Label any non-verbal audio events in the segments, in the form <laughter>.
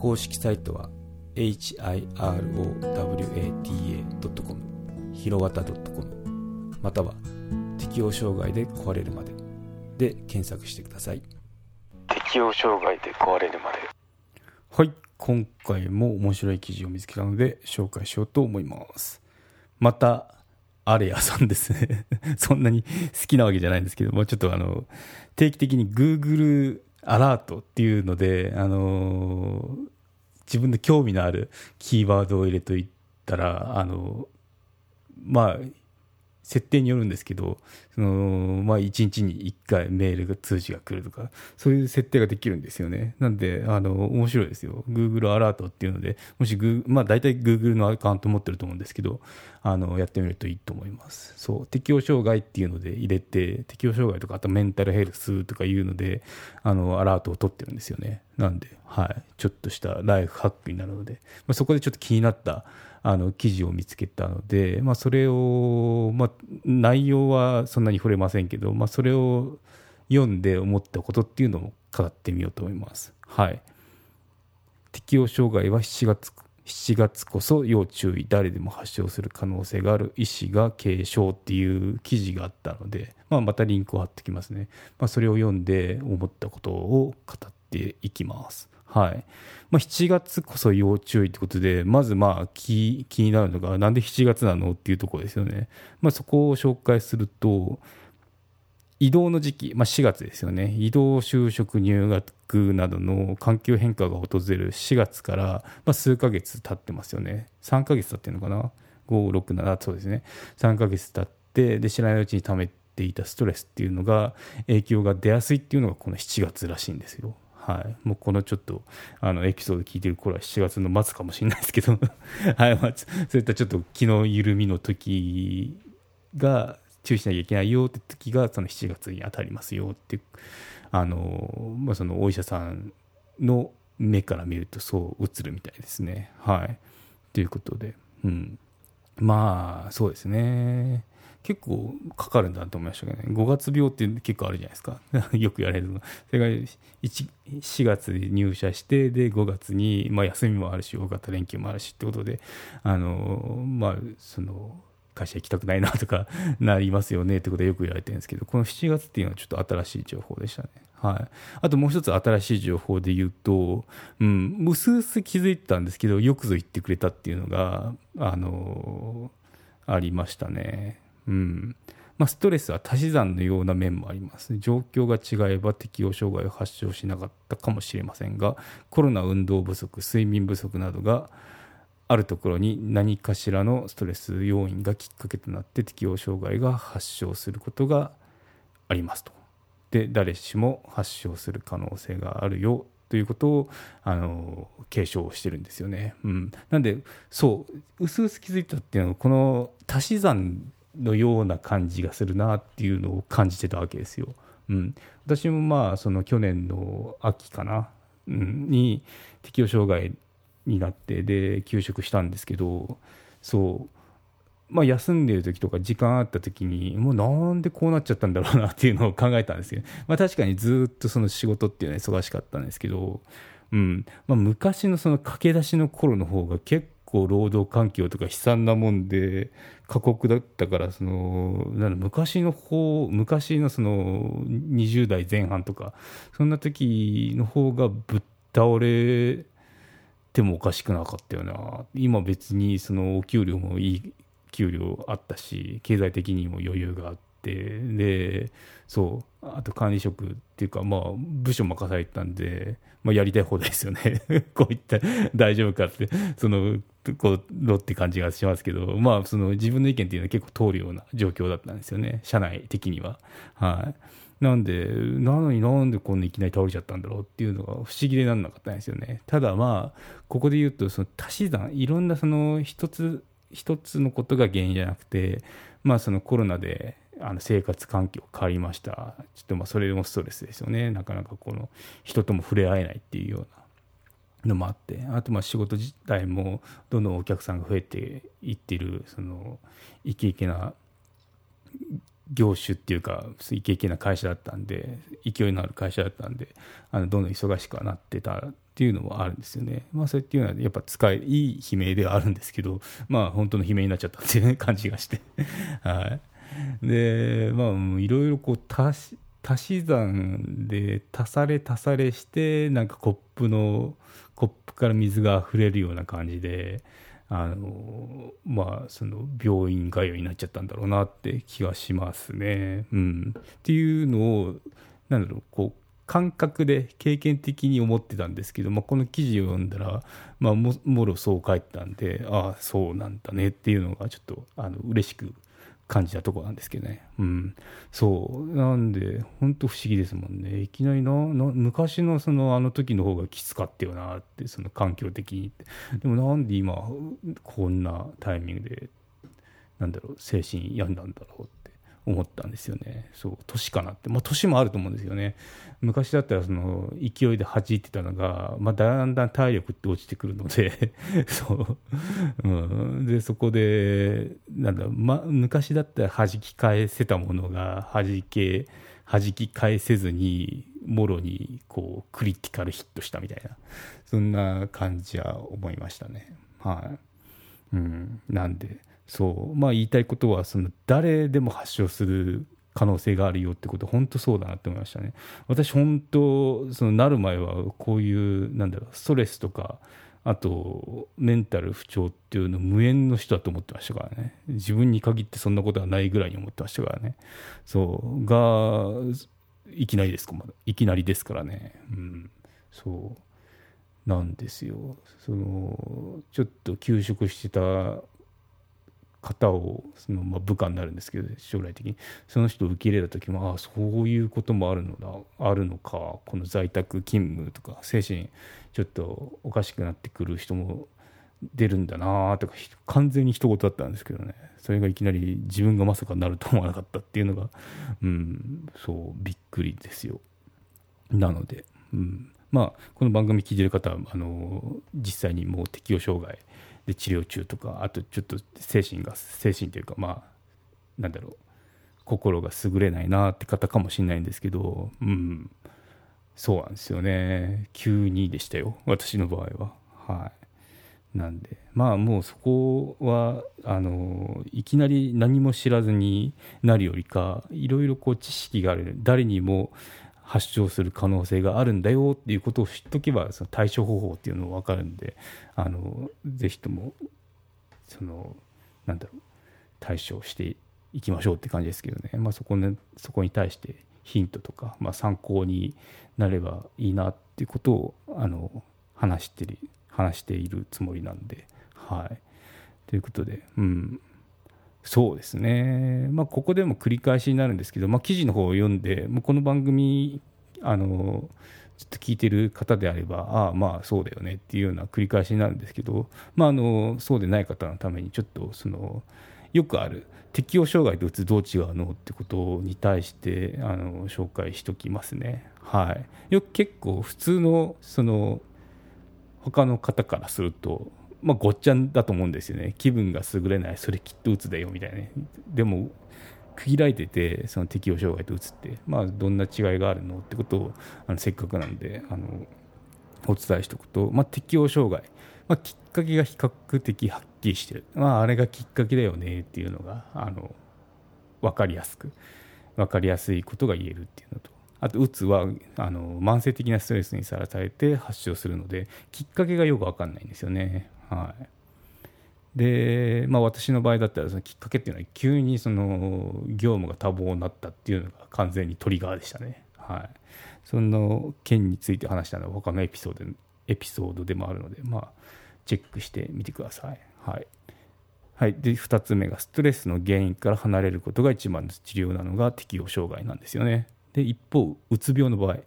公式サイトは hirowata.com ひろわた .com または適応障害で壊れるまで。で検索してください。適応障害で壊れるまで。はい。今回も面白い記事を見つけたので紹介しようと思います。またあれ屋さんですね。<laughs> そんなに好きなわけじゃないんですけどもちょっとあの定期的に Google アラートっていうのであの自分の興味のあるキーワードを入れといたらあのまあ設定によるんですけど、そのまあ、1日に1回メールが通知が来るとか、そういう設定ができるんですよね。なんで、あの面白いですよ。Google アラートっていうので、もし、まあ、大体 Google のアカウント持ってると思うんですけど、あのやってみるといいと思います。そう、適応障害っていうので入れて、適応障害とか、あとメンタルヘルスとかいうので、あのアラートを取ってるんですよね。なんで、はい、ちょっとしたライフハックになるので、まあ、そこでちょっと気になったあの記事を見つけたので、まあ、それを、まあ、内容はそんなに触れませんけど、まあ、それを読んで思ったことっていうのを語ってみようと思います。はい、適応障害は7月7月こそ要注意。誰でも発症する可能性がある。医師が軽症っていう記事があったので、まあ、またリンクを貼ってきますね、まあ、それを読んで思ったことを語っていきます。はい。まあ、7月こそ要注意ってことで、まずまあ気気になるのが、なんで7月なのっていうところですよね。まあ、そこを紹介すると、移動の時期、まあ、4月ですよね、移動、就職、入学などの環境変化が訪れる4月から、まあ、数ヶ月経ってますよね、3ヶ月経ってるのかな、5、6、7、そうですね、3ヶ月経って、で知らないうちに溜めていたストレスっていうのが、影響が出やすいっていうのが、この7月らしいんですよ。はい、もうこのちょっとあのエピソード聞いてる頃は7月の末かもしれないですけど、<laughs> はい。まあ、そういったちょっと気の緩みの時が注意しなきゃいけないよって時がその7月に当たりますよってあの、まあ、そのお医者さんの目から見るとそう映るみたいですね。はい、ということで、うん、まあそうですね。結構かかるんだと思いましたけどね5月病って結構あるじゃないですか <laughs> よく言われるのそれが4月に入社してで5月に、まあ、休みもあるし大型連休もあるしってことであのまあその会社行きたくないなとか <laughs> なりますよねってことはよく言われてるんですけどこの7月っていうのはちょっと新しい情報でしたね。はい、あともう一つ新しい情報で言うと、うん、うすうす気づいてたんですけどよくぞ言ってくれたっていうのがあのありましたね。うんまあ、ストレスは足し算のような面もあります状況が違えば適応障害を発症しなかったかもしれませんがコロナ運動不足睡眠不足などがあるところに何かしらのストレス要因がきっかけとなって適応障害が発症することがありますと。で誰しも発症する可能性があるよということをあの継承してるんですよね。うん、なんでそううすうす気づいたっていうのはこの足し算のような感じがするなっていうのを感じてたわけですよ。うん、私もまあその去年の秋かな、うん、に適応障害になってで休職したんですけどそう。まあ休んでる時とか時間あった時にもうなんでこうなっちゃったんだろうなっていうのを考えたんですけど、<laughs> まあ、確かにずっとその仕事っていうのは忙しかったんですけど、うん。まあ、昔のその駆け出しの頃の方が結構労働環境とか悲惨なもんで過酷だったからそのなん昔の方昔のその20代前半とかそんな時の方がぶっ倒れてもおかしくなかったよな。今別にそのお給料もいい給料あったし経済的にも余裕があってでそうあと管理職っていうか、まあ、部署任されてたんで、まあ、やりたい放題ですよね <laughs> こういった大丈夫かってそのこうろって感じがしますけど、まあ、その自分の意見っていうのは結構通るような状況だったんですよね社内的には。はいなんで、なのになんでこんないきなり倒れちゃったんだろうっていうのが不思議でなんなかったんですよね。ただまあ、ここで言うと、その足し算、いろんなその一つ一つのことが原因じゃなくて、まあそのコロナであの生活環境変わりました。ちょっとまあそれもストレスですよね。なかなかこの人とも触れ合えないっていうようなのもあって、あとまあ仕事自体もどんどんお客さんが増えていってる、そのイケイケな業種っていうかイケイケな会社だったんで勢いのある会社だったんであのどんどん忙しくはなってたっていうのもあるんですよねまあそういうのはやっぱ使いいい悲鳴ではあるんですけどまあ本当の悲鳴になっちゃったっていう感じがしてはい <laughs> でまあいろいろこう足し足し算で足され足されしてなんかコップのコップから水が溢れるような感じであのまあその病院通いになっちゃったんだろうなって気がしますね。うん、っていうのをなんだろうこう感覚で経験的に思ってたんですけど、まあ、この記事を読んだら、まあ、ももろそう書いてたんでああそうなんだねっていうのがちょっとあの嬉しく感じたとこなんですけどね。うん。そう。なんで、本当不思議ですもんね。いきなりな、な昔のそのあの時の方がきつかったよなって、その環境的に。でもなんで今、こんなタイミングで、なんだろう、精神病んだんだろうって。思ったんですよね。そう年かなって、まあ、年もあると思うんですよね。昔だったらその勢いで弾いてたのが、まあ、だんだん体力って落ちてくるので <laughs> そう、うん、でそこでなんだ、ま、昔だったら弾き返せたものが弾け弾き返せずにもろにこうクリティカルヒットしたみたいな。そんな感じは思いましたね。はい、うん、なんで。そう。まあ言いたいことはその誰でも発症する可能性があるよってこと本当そうだなって思いましたね。私本当そのなる前はこういうなんだろうストレスとかあとメンタル不調っていうの無縁の人だと思ってましたからね。自分に限ってそんなことはないぐらいに思ってましたからね。そうがいきなりですかいきなりですからね。うん。そう。なんですよ。そのちょっと休職してた方をその、まあ、部下になるんですけど将来的に。その人を受け入れた時もああそういうこともあるのだあるのかこの在宅勤務とか精神ちょっとおかしくなってくる人も出るんだなとか完全に一言だったんですけどね。それがいきなり自分がまさかなると思わなかったっていうのがうんそうびっくりですよ。なので、うん、まあこの番組聞いてる方はあの実際にもう適応障害で治療中とかあとちょっと精神が精神というかまあなんだろう。心が優れないなって方かもしれないんですけどうん。そうなんですよね。急にでしたよ私の場合は。はい。なんでまあもうそこはあのいきなり何も知らずになるよりかいろいろこう知識がある。誰にも発症する可能性があるんだよっていうことを知っとけばその対処方法っていうのも分かるんであのぜひともそのなんだろう対処していきましょうって感じですけどね、まあ、そこねそこに対してヒントとか、まあ、参考になればいいなっていうことをあの話してる話しているつもりなんで。はい。ということでうん。そうですね、まあ、ここでも繰り返しになるんですけど、まあ、記事の方を読んで、もうこの番組、あのずっと聞いてる方であれば、ああ、まあそうだよねっていうような繰り返しになるんですけど、まあ、あのそうでない方のために、ちょっとそのよくある適応障害とうつどう違うのってことに対してあの紹介しときますね。はい、よく結構普通のその他の方からするとまあ、ごっちゃんだと思うんですよね。気分が優れない。それきっとうつだよみたいなね。でも区切られててその適応障害とうつって、まあ、どんな違いがあるのってことをあのせっかくなんであのお伝えしておくと、まあ、適応障害、まあ、きっかけが比較的はっきりしてる、まあ、あれがきっかけだよねっていうのがあの分かりやすく分かりやすいことが言えるっていうのと。あとうつはあの慢性的なストレスにさらされて発症するのできっかけがよく分かんないんですよね。はい、で、まあ、私の場合だったらそのきっかけっていうのは急にその業務が多忙になったっていうのが完全にトリガーでしたね。はい、その件について話したのは他のエピソードエピソードでもあるので、まあ、チェックしてみてください。はいはい、で2つ目がストレスの原因から離れることが一番の治療なのが適応障害なんですよね。で一方うつ病の場合、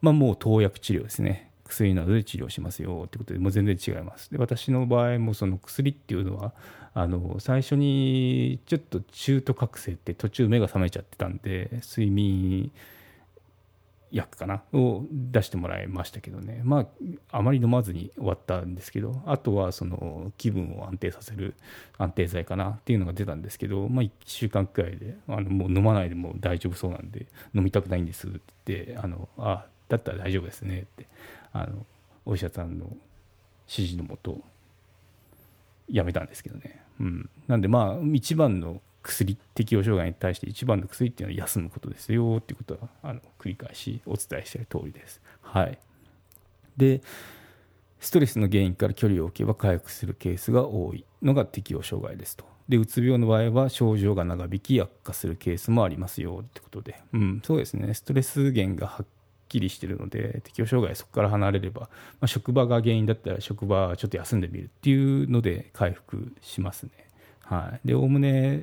まあ、もう投薬治療ですね薬などで治療しますよってことでもう全然違います。で私の場合もその薬っていうのはあの最初にちょっと中途覚醒って途中目が覚めちゃってたんで睡眠薬かな？を出してもらいましたけどね。まああまり飲まずに終わったんですけどあとはその気分を安定させる安定剤かなっていうのが出たんですけど、まあ、1週間くらいであのもう飲まないでも大丈夫そうなんで飲みたくないんですって言ってあのあだったら大丈夫ですねって。あのお医者さんの指示のもとやめたんですけどね、うん、なんでまあ一番の薬適応障害に対して一番の薬っていうのは休むことですよっていうことはあの繰り返しお伝えしている通りです。はい、でストレスの原因から距離を置けば回復するケースが多いのが適応障害ですと。でうつ病の場合は症状が長引き悪化するケースもありますよってことで、うん、そうですね。ストレス源がはっきりしてるので適応障害そこから離れれば、まあ、職場が原因だったら職場ちょっと休んでみるっていうので回復しますね。はい、でおおむね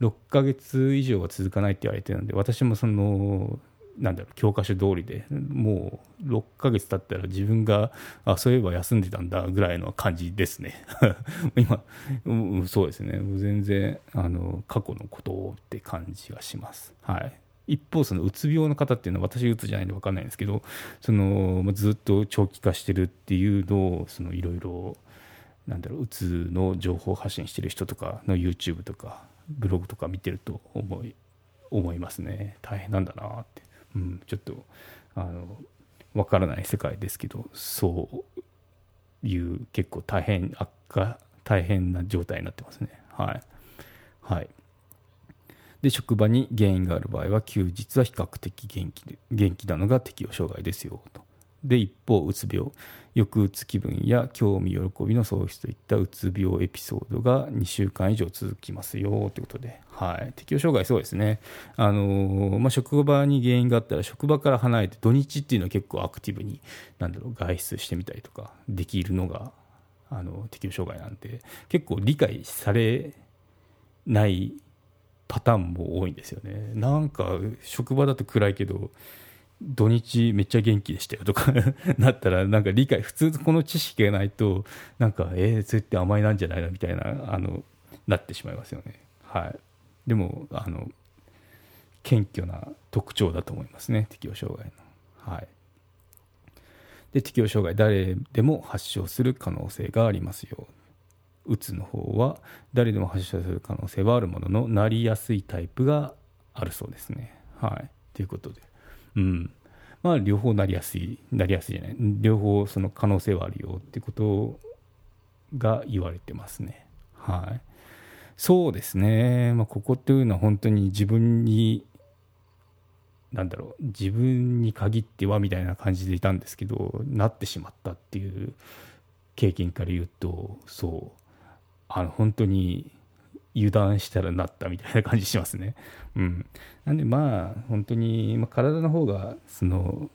6ヶ月以上は続かないって言われてるので私もそのなんだろう教科書通りでもう6ヶ月経ったら自分があそういえば休んでたんだぐらいの感じですね。<laughs> 今、う、そうですね。全然あの過去のことって感じがします。はい。一方そのうつ病の方っていうのは私うつじゃないんで分かんないんですけどそのずっと長期化してるっていうのをいろいろなんだろううつの情報発信してる人とかの YouTube とかブログとか見てると思い思いますね。大変なんだなって、うん、ちょっとあの分からない世界ですけどそういう結構大変悪化大変な状態になってますね。はい。はい。で職場に原因がある場合は休日は比較的元気で元気なのが適応障害ですよと。で一方うつ病。抑うつ気分や興味喜びの喪失といったうつ病エピソードが2週間以上続きますよということで、はい、適応障害そうですね。あの、まあ、職場に原因があったら職場から離れて土日っていうのは結構アクティブになんだろう外出してみたりとかできるのがあの適応障害なんで結構理解されないパターンも多いんですよね。なんか職場だと暗いけど土日めっちゃ元気でしたよとか <laughs> なったらなんか理解普通この知識がないとなんかえー、それって甘いなんじゃないのみたいなあのなってしまいますよね。はい。でもあの謙虚な特徴だと思いますね。適応障害の。はい。で適応障害誰でも発症する可能性がありますよ。うつの方は誰でも発症する可能性はあるもののなりやすいタイプがあるそうですねはいということでうん。まあ、両方なりやすい、なりやすいじゃない、両方その可能性はあるよってことが言われてますね。はい。そうですね。まあ、ここっていうのは本当に自分に、なんだろう、自分に限ってはみたいな感じでいたんですけど、なってしまったっていう経験から言うと、そう、あの、本当に油断したらなったみたいな感じしますね。<laughs> うん、なんでまあ本当に、まあ、体の方がその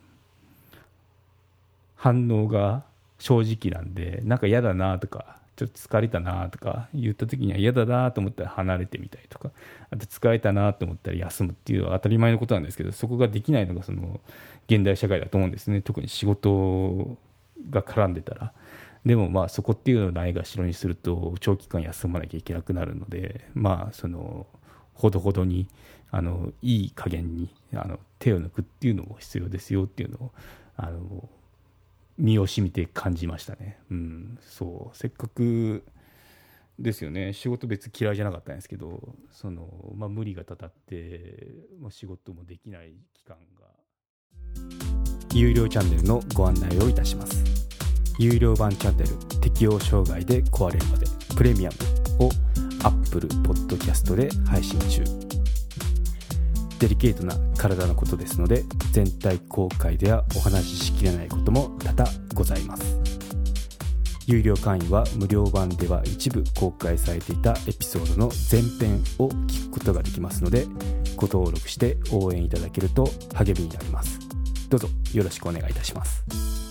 反応が正直なんでなんか嫌だなとかちょっと疲れたなとか言った時には嫌だなと思ったら離れてみたりとかあと疲れたなと思ったら休むっていうのは当たり前のことなんですけどそこができないのがその現代社会だと思うんですね特に仕事が絡んでたら。でもまあそこっていうのをないがしろにすると長期間休まなきゃいけなくなるのでまあそのほどほどにあのいい加減にあの手を抜くっていうのも必要ですよっていうのをあの身をしみて感じましたね。うん、そう。せっかくですよね。仕事別嫌いじゃなかったんですけどその、まあ、無理がたたっても仕事もできない期間が。有料チャンネルのご案内をいたします。有料版チャンネル適応障害で壊れるまでプレミアムを Apple Podcast で配信中。デリケートな体のことですので全体公開ではお話ししきれないことも多々ございます。有料会員は無料版では一部公開されていたエピソードの前編を聞くことができますのでご登録して応援いただけると励みになります。どうぞよろしくお願いいたします。